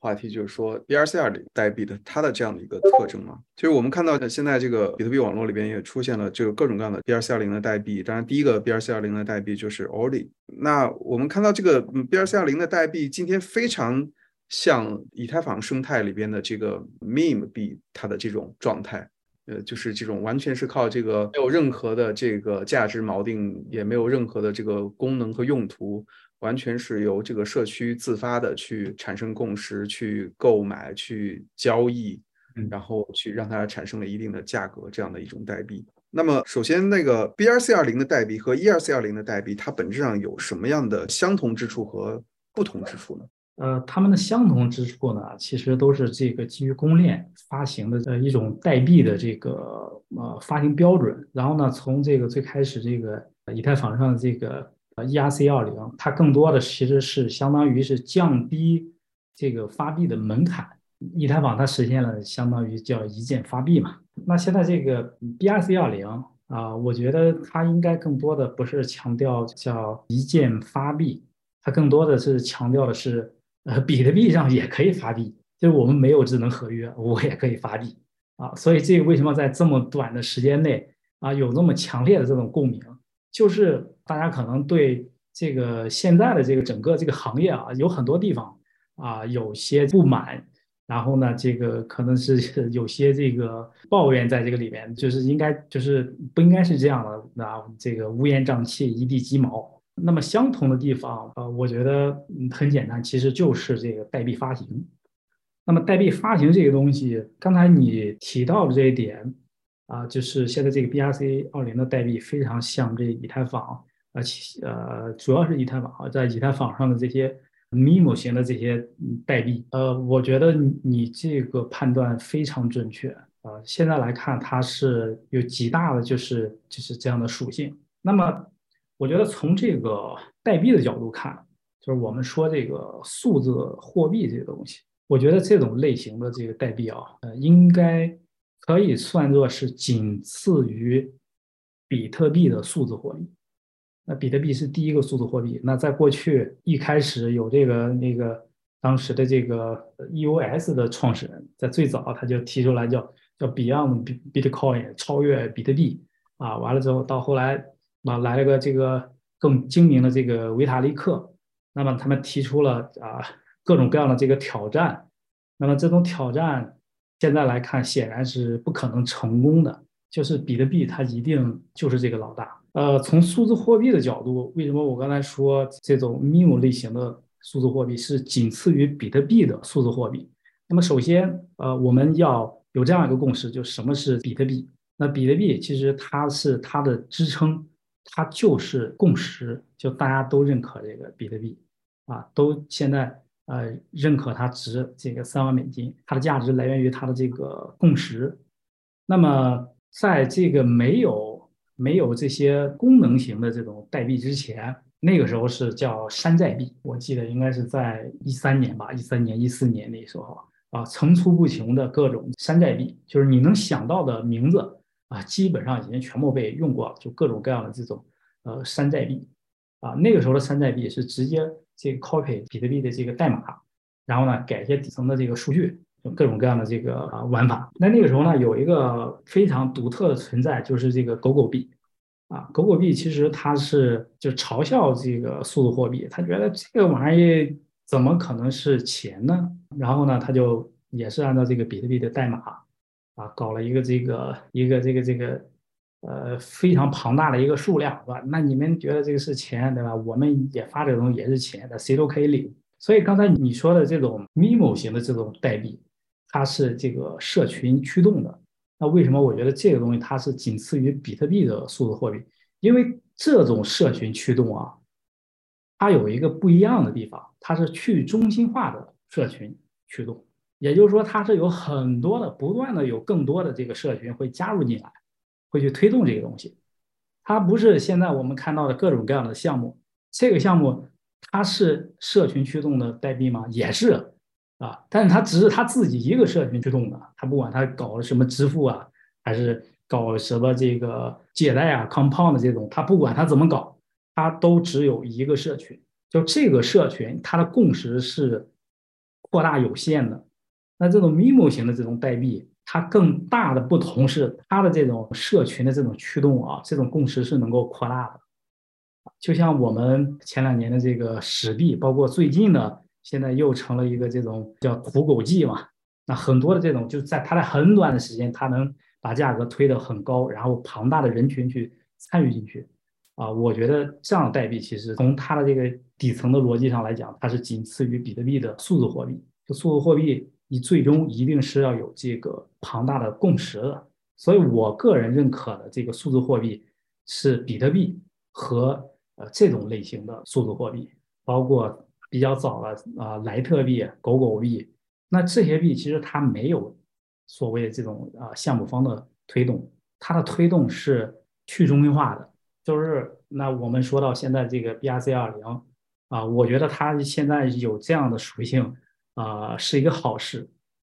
话题，就是说 BRC 二代币的它的这样的一个特征嘛。就是我们看到现在这个比特币网络里边也出现了这个各种各样的 BRC 二零的代币。当然，第一个 BRC 二零的代币就是 Oli。那我们看到这个 BRC 二零的代币今天非常像以太坊生态里边的这个 Meme 币它的这种状态。呃，就是这种完全是靠这个没有任何的这个价值锚定，也没有任何的这个功能和用途，完全是由这个社区自发的去产生共识、去购买、去交易，然后去让它产生了一定的价格这样的一种代币。那么，首先那个 BRC 二零的代币和 ERC 二零的代币，它本质上有什么样的相同之处和不同之处呢？呃，他们的相同之处呢，其实都是这个基于公链发行的呃一种代币的这个呃发行标准。然后呢，从这个最开始这个以太坊上的这个 ERC 二零，它更多的其实是相当于是降低这个发币的门槛。以太坊它实现了相当于叫一键发币嘛。那现在这个 BRC 二零啊，我觉得它应该更多的不是强调叫一键发币，它更多的是强调的是。呃，比特币上也可以发币，就是我们没有智能合约，我也可以发币啊。所以这个为什么在这么短的时间内啊，有那么强烈的这种共鸣？就是大家可能对这个现在的这个整个这个行业啊，有很多地方啊有些不满，然后呢，这个可能是有些这个抱怨在这个里面，就是应该就是不应该是这样的啊，这个乌烟瘴气，一地鸡毛。那么相同的地方，呃，我觉得很简单，其实就是这个代币发行。那么代币发行这个东西，刚才你提到的这一点，啊，就是现在这个 BRC 二零的代币非常像这以太坊，而且呃，主要是以太坊啊，在以太坊上的这些 Memo 型的这些代币，呃，我觉得你这个判断非常准确啊。现在来看，它是有极大的就是就是这样的属性。那么我觉得从这个代币的角度看，就是我们说这个数字货币这个东西，我觉得这种类型的这个代币啊，呃，应该可以算作是仅次于比特币的数字货币。那比特币是第一个数字货币。那在过去一开始有这个那个当时的这个 EOS 的创始人，在最早他就提出来叫叫 Beyond Bitcoin，超越比特币啊。完了之后到后来。啊，来了个这个更精明的这个维塔利克，那么他们提出了啊，各种各样的这个挑战。那么这种挑战现在来看，显然是不可能成功的。就是比特币它一定就是这个老大。呃，从数字货币的角度，为什么我刚才说这种 meme 类型的数字货币是仅次于比特币的数字货币？那么首先，呃，我们要有这样一个共识，就什么是比特币？那比特币其实它是它的支撑，它就是共识，就大家都认可这个比特币，啊，都现在呃认可它值这个三万美金，它的价值来源于它的这个共识。那么在这个没有没有这些功能型的这种代币之前，那个时候是叫山寨币，我记得应该是在一三年吧，一三年一四年那时候。啊，层出不穷的各种山寨币，就是你能想到的名字啊，基本上已经全部被用过了。就各种各样的这种呃山寨币，啊，那个时候的山寨币是直接这个 copy 比特币的这个代码，然后呢改一些底层的这个数据，就各种各样的这个玩法。那那个时候呢，有一个非常独特的存在，就是这个狗狗币，啊，狗狗币其实它是就嘲笑这个数字货币，他觉得这个玩意。怎么可能是钱呢？然后呢，他就也是按照这个比特币的代码啊，搞了一个这个一个这个这个呃非常庞大的一个数量，是吧？那你们觉得这个是钱，对吧？我们也发这个东西也是钱的，谁都可以领。所以刚才你说的这种 memo 型的这种代币，它是这个社群驱动的。那为什么我觉得这个东西它是仅次于比特币的数字货币？因为这种社群驱动啊。它有一个不一样的地方，它是去中心化的社群驱动，也就是说，它是有很多的，不断的有更多的这个社群会加入进来，会去推动这个东西。它不是现在我们看到的各种各样的项目，这个项目它是社群驱动的代币吗？也是啊，但是它只是它自己一个社群驱动的，它不管它搞了什么支付啊，还是搞什么这个借贷啊、compound 这种，它不管它怎么搞。它都只有一个社群，就这个社群，它的共识是扩大有限的。那这种 memo 型的这种代币，它更大的不同是它的这种社群的这种驱动啊，这种共识是能够扩大的。就像我们前两年的这个史币，包括最近的，现在又成了一个这种叫土狗币嘛。那很多的这种，就在它在很短的时间，它能把价格推得很高，然后庞大的人群去参与进去。啊，我觉得这样的代币其实从它的这个底层的逻辑上来讲，它是仅次于比特币的数字货币。就数字货币，你最终一定是要有这个庞大的共识的。所以我个人认可的这个数字货币是比特币和呃这种类型的数字货币，包括比较早的啊莱特币、狗狗币。那这些币其实它没有所谓这种啊项目方的推动，它的推动是去中心化的。就是那我们说到现在这个 BRC 二零啊，我觉得它现在有这样的属性啊，是一个好事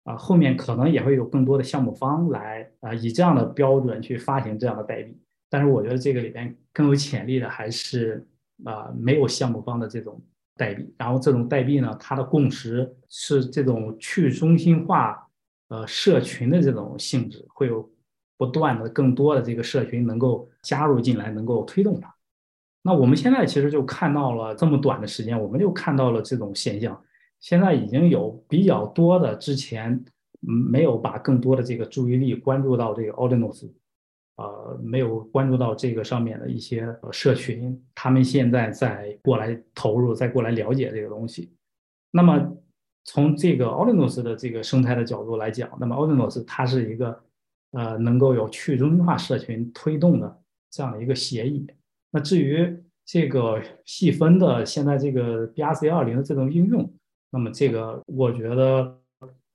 啊。后面可能也会有更多的项目方来啊，以这样的标准去发行这样的代币。但是我觉得这个里边更有潜力的还是啊，没有项目方的这种代币。然后这种代币呢，它的共识是这种去中心化呃社群的这种性质，会有。不断的更多的这个社群能够加入进来，能够推动它。那我们现在其实就看到了这么短的时间，我们就看到了这种现象。现在已经有比较多的之前没有把更多的这个注意力关注到这个 Ordinals，呃，没有关注到这个上面的一些社群，他们现在在过来投入，再过来了解这个东西。那么从这个 Ordinals 的这个生态的角度来讲，那么 Ordinals 它是一个。呃，能够有去中心化社群推动的这样的一个协议。那至于这个细分的现在这个 BRC 二零的这种应用，那么这个我觉得，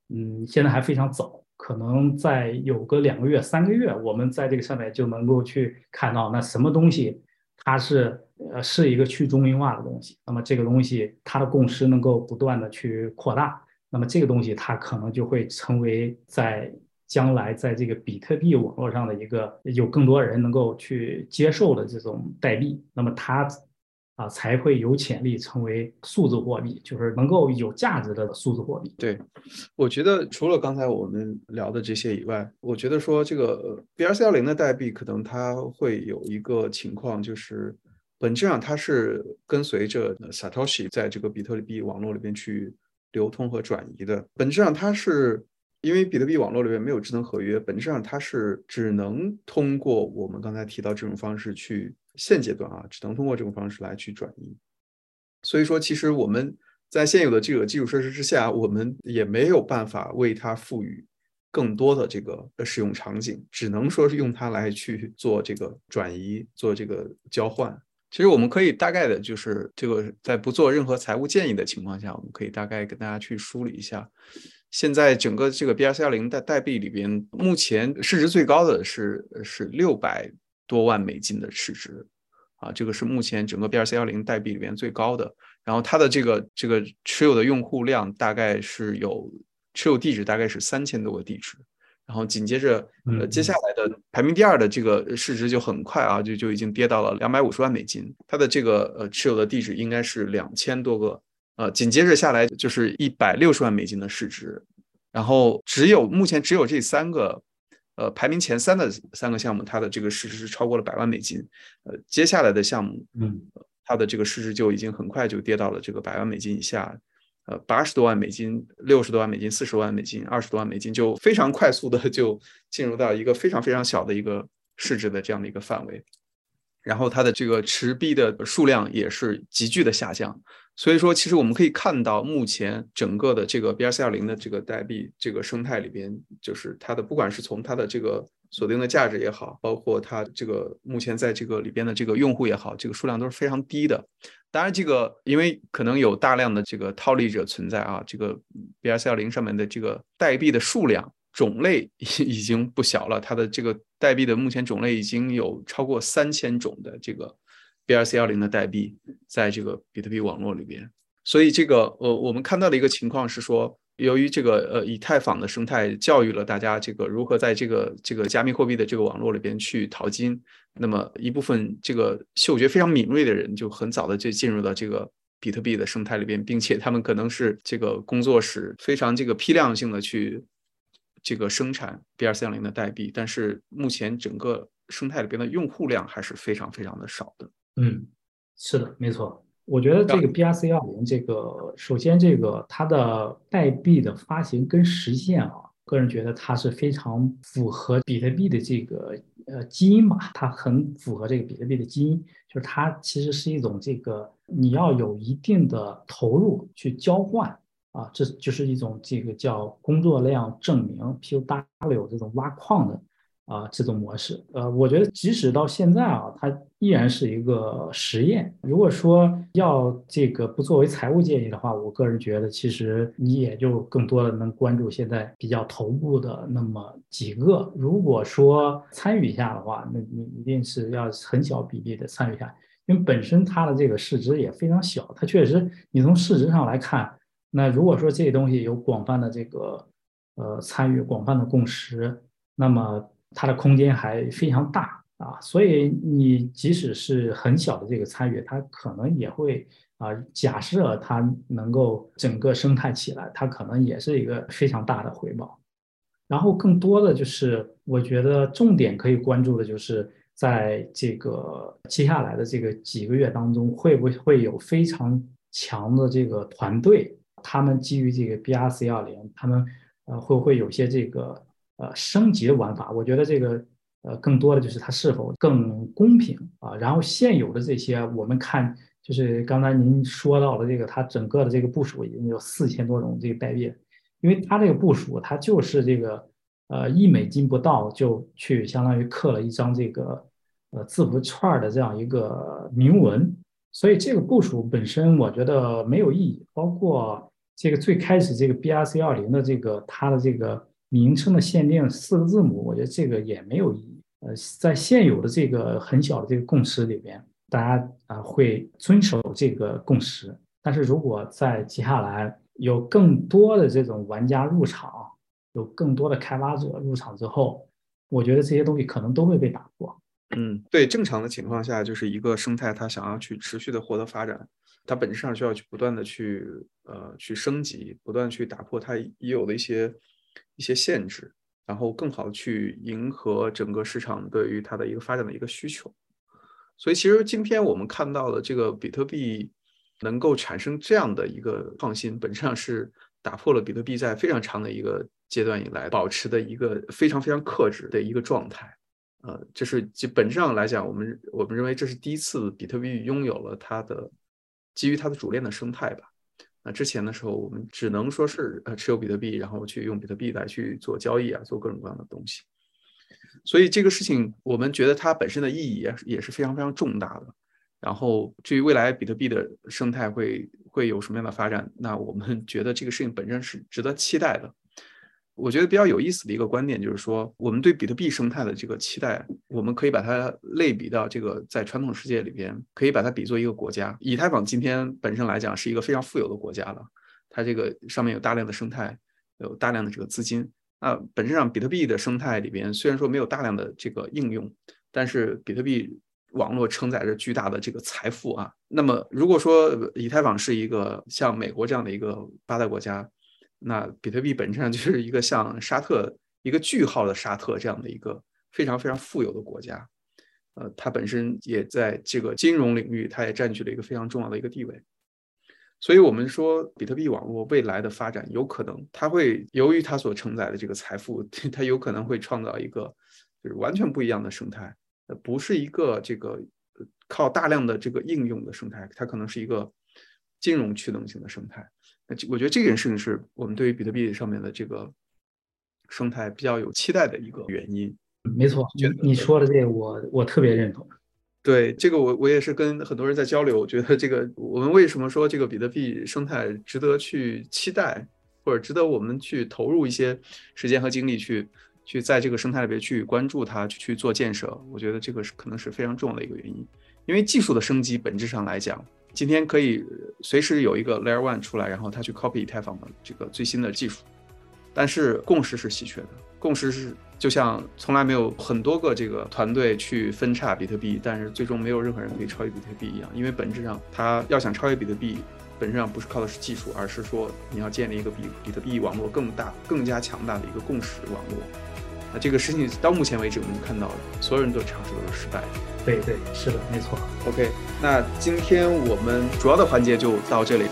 嗯，现在还非常早，可能再有个两个月、三个月，我们在这个上面就能够去看到，那什么东西它是呃是一个去中心化的东西，那么这个东西它的共识能够不断的去扩大，那么这个东西它可能就会成为在。将来在这个比特币网络上的一个有更多人能够去接受的这种代币，那么它啊才会有潜力成为数字货币，就是能够有价值的数字货币。对，我觉得除了刚才我们聊的这些以外，我觉得说这个 BRC 幺零的代币可能它会有一个情况，就是本质上它是跟随着 Satoshi 在这个比特币网络里边去流通和转移的。本质上，它是因为比特币网络里面没有智能合约，本质上它是只能通过我们刚才提到这种方式去现阶段啊，只能通过这种方式来去转移。所以说，其实我们在现有的这个基础设施之下，我们也没有办法为它赋予更多的这个使用场景，只能说是用它来去做这个转移、做这个交换。其实我们可以大概的，就是这个在不做任何财务建议的情况下，我们可以大概跟大家去梳理一下，现在整个这个 BRC 幺零的代币里边，目前市值最高的是是六百多万美金的市值。啊，这个是目前整个 BRC 幺零代币里面最高的，然后它的这个这个持有的用户量大概是有持有地址大概是三千多个地址，然后紧接着呃接下来的排名第二的这个市值就很快啊就就已经跌到了两百五十万美金，它的这个呃持有的地址应该是两千多个，呃紧接着下来就是一百六十万美金的市值，然后只有目前只有这三个。呃，排名前三的三个项目，它的这个市值是超过了百万美金。呃，接下来的项目，嗯，它的这个市值就已经很快就跌到了这个百万美金以下。呃，八十多万美金、六十多万美金、四十万美金、二十多万美金，就非常快速的 [laughs] 就进入到一个非常非常小的一个市值的这样的一个范围。然后它的这个持币的数量也是急剧的下降。所以说，其实我们可以看到，目前整个的这个 BRC 二零的这个代币这个生态里边，就是它的不管是从它的这个锁定的价值也好，包括它这个目前在这个里边的这个用户也好，这个数量都是非常低的。当然，这个因为可能有大量的这个套利者存在啊，这个 BRC 二零上面的这个代币的数量种类 [laughs] 已经不小了，它的这个代币的目前种类已经有超过三千种的这个。BRC 幺零的代币在这个比特币网络里边，所以这个呃，我们看到的一个情况是说，由于这个呃以太坊的生态教育了大家这个如何在这个这个加密货币的这个网络里边去淘金，那么一部分这个嗅觉非常敏锐的人就很早的就进入到这个比特币的生态里边，并且他们可能是这个工作室非常这个批量性的去这个生产 BRC 幺零的代币，但是目前整个生态里边的用户量还是非常非常的少的。嗯，是的，没错。我觉得这个 BRC 幺零这个，首先这个它的代币的发行跟实现啊，个人觉得它是非常符合比特币的这个呃基因吧，它很符合这个比特币的基因，就是它其实是一种这个你要有一定的投入去交换啊，这就是一种这个叫工作量证明 POW 这种挖矿的。啊，这种模式，呃，我觉得即使到现在啊，它依然是一个实验。如果说要这个不作为财务建议的话，我个人觉得，其实你也就更多的能关注现在比较头部的那么几个。如果说参与一下的话，那你一定是要很小比例的参与一下，因为本身它的这个市值也非常小。它确实，你从市值上来看，那如果说这些东西有广泛的这个呃参与、广泛的共识，那么。它的空间还非常大啊，所以你即使是很小的这个参与，它可能也会啊，假设它能够整个生态起来，它可能也是一个非常大的回报。然后更多的就是，我觉得重点可以关注的就是，在这个接下来的这个几个月当中，会不会有非常强的这个团队，他们基于这个 BRC 幺零，他们呃会不会有些这个。呃，升级的玩法，我觉得这个呃，更多的就是它是否更公平啊。然后现有的这些，我们看就是刚才您说到的这个，它整个的这个部署已经有四千多种这个代币，因为它这个部署，它就是这个呃一美金不到就去相当于刻了一张这个呃字符串的这样一个铭文，所以这个部署本身我觉得没有意义。包括这个最开始这个 BRC 二零的这个它的这个。名称的限定四个字母，我觉得这个也没有意义。呃，在现有的这个很小的这个共识里边，大家啊会遵守这个共识。但是如果在接下来有更多的这种玩家入场，有更多的开发者入场之后，我觉得这些东西可能都会被打破。嗯，对，正常的情况下，就是一个生态它想要去持续的获得发展，它本质上需要去不断的去呃去升级，不断去打破它已有的一些。一些限制，然后更好的去迎合整个市场对于它的一个发展的一个需求。所以，其实今天我们看到的这个比特币，能够产生这样的一个创新，本质上是打破了比特币在非常长的一个阶段以来保持的一个非常非常克制的一个状态。呃，这是基本质上来讲，我们我们认为这是第一次比特币拥有了它的基于它的主链的生态吧。那之前的时候，我们只能说是呃持有比特币，然后去用比特币来去做交易啊，做各种各样的东西。所以这个事情，我们觉得它本身的意义也也是非常非常重大的。然后至于未来比特币的生态会会有什么样的发展，那我们觉得这个事情本身是值得期待的。我觉得比较有意思的一个观点就是说，我们对比特币生态的这个期待，我们可以把它类比到这个在传统世界里边，可以把它比作一个国家。以太坊今天本身来讲是一个非常富有的国家了，它这个上面有大量的生态，有大量的这个资金。那本质上比特币的生态里边虽然说没有大量的这个应用，但是比特币网络承载着巨大的这个财富啊。那么如果说以太坊是一个像美国这样的一个发达国家，那比特币本质上就是一个像沙特一个句号的沙特这样的一个非常非常富有的国家，呃，它本身也在这个金融领域，它也占据了一个非常重要的一个地位。所以，我们说比特币网络未来的发展，有可能它会由于它所承载的这个财富，[laughs] 它有可能会创造一个就是完全不一样的生态，呃，不是一个这个靠大量的这个应用的生态，它可能是一个金融驱动性的生态。我觉得这件事情是我们对于比特币上面的这个生态比较有期待的一个原因。没错，你说的这个我我特别认同。对这个我我也是跟很多人在交流，我觉得这个我们为什么说这个比特币生态值得去期待，或者值得我们去投入一些时间和精力去去在这个生态里边去关注它，去去做建设。我觉得这个是可能是非常重要的一个原因，因为技术的升级本质上来讲。今天可以随时有一个 Layer One 出来，然后他去 copy 以太坊的这个最新的技术，但是共识是稀缺的。共识是就像从来没有很多个这个团队去分叉比特币，但是最终没有任何人可以超越比特币一样。因为本质上，它要想超越比特币，本质上不是靠的是技术，而是说你要建立一个比比特币网络更大、更加强大的一个共识网络。那这个事情到目前为止，我们看到所有人都尝试都是失败的。对对，是的，没错。OK，那今天我们主要的环节就到这里。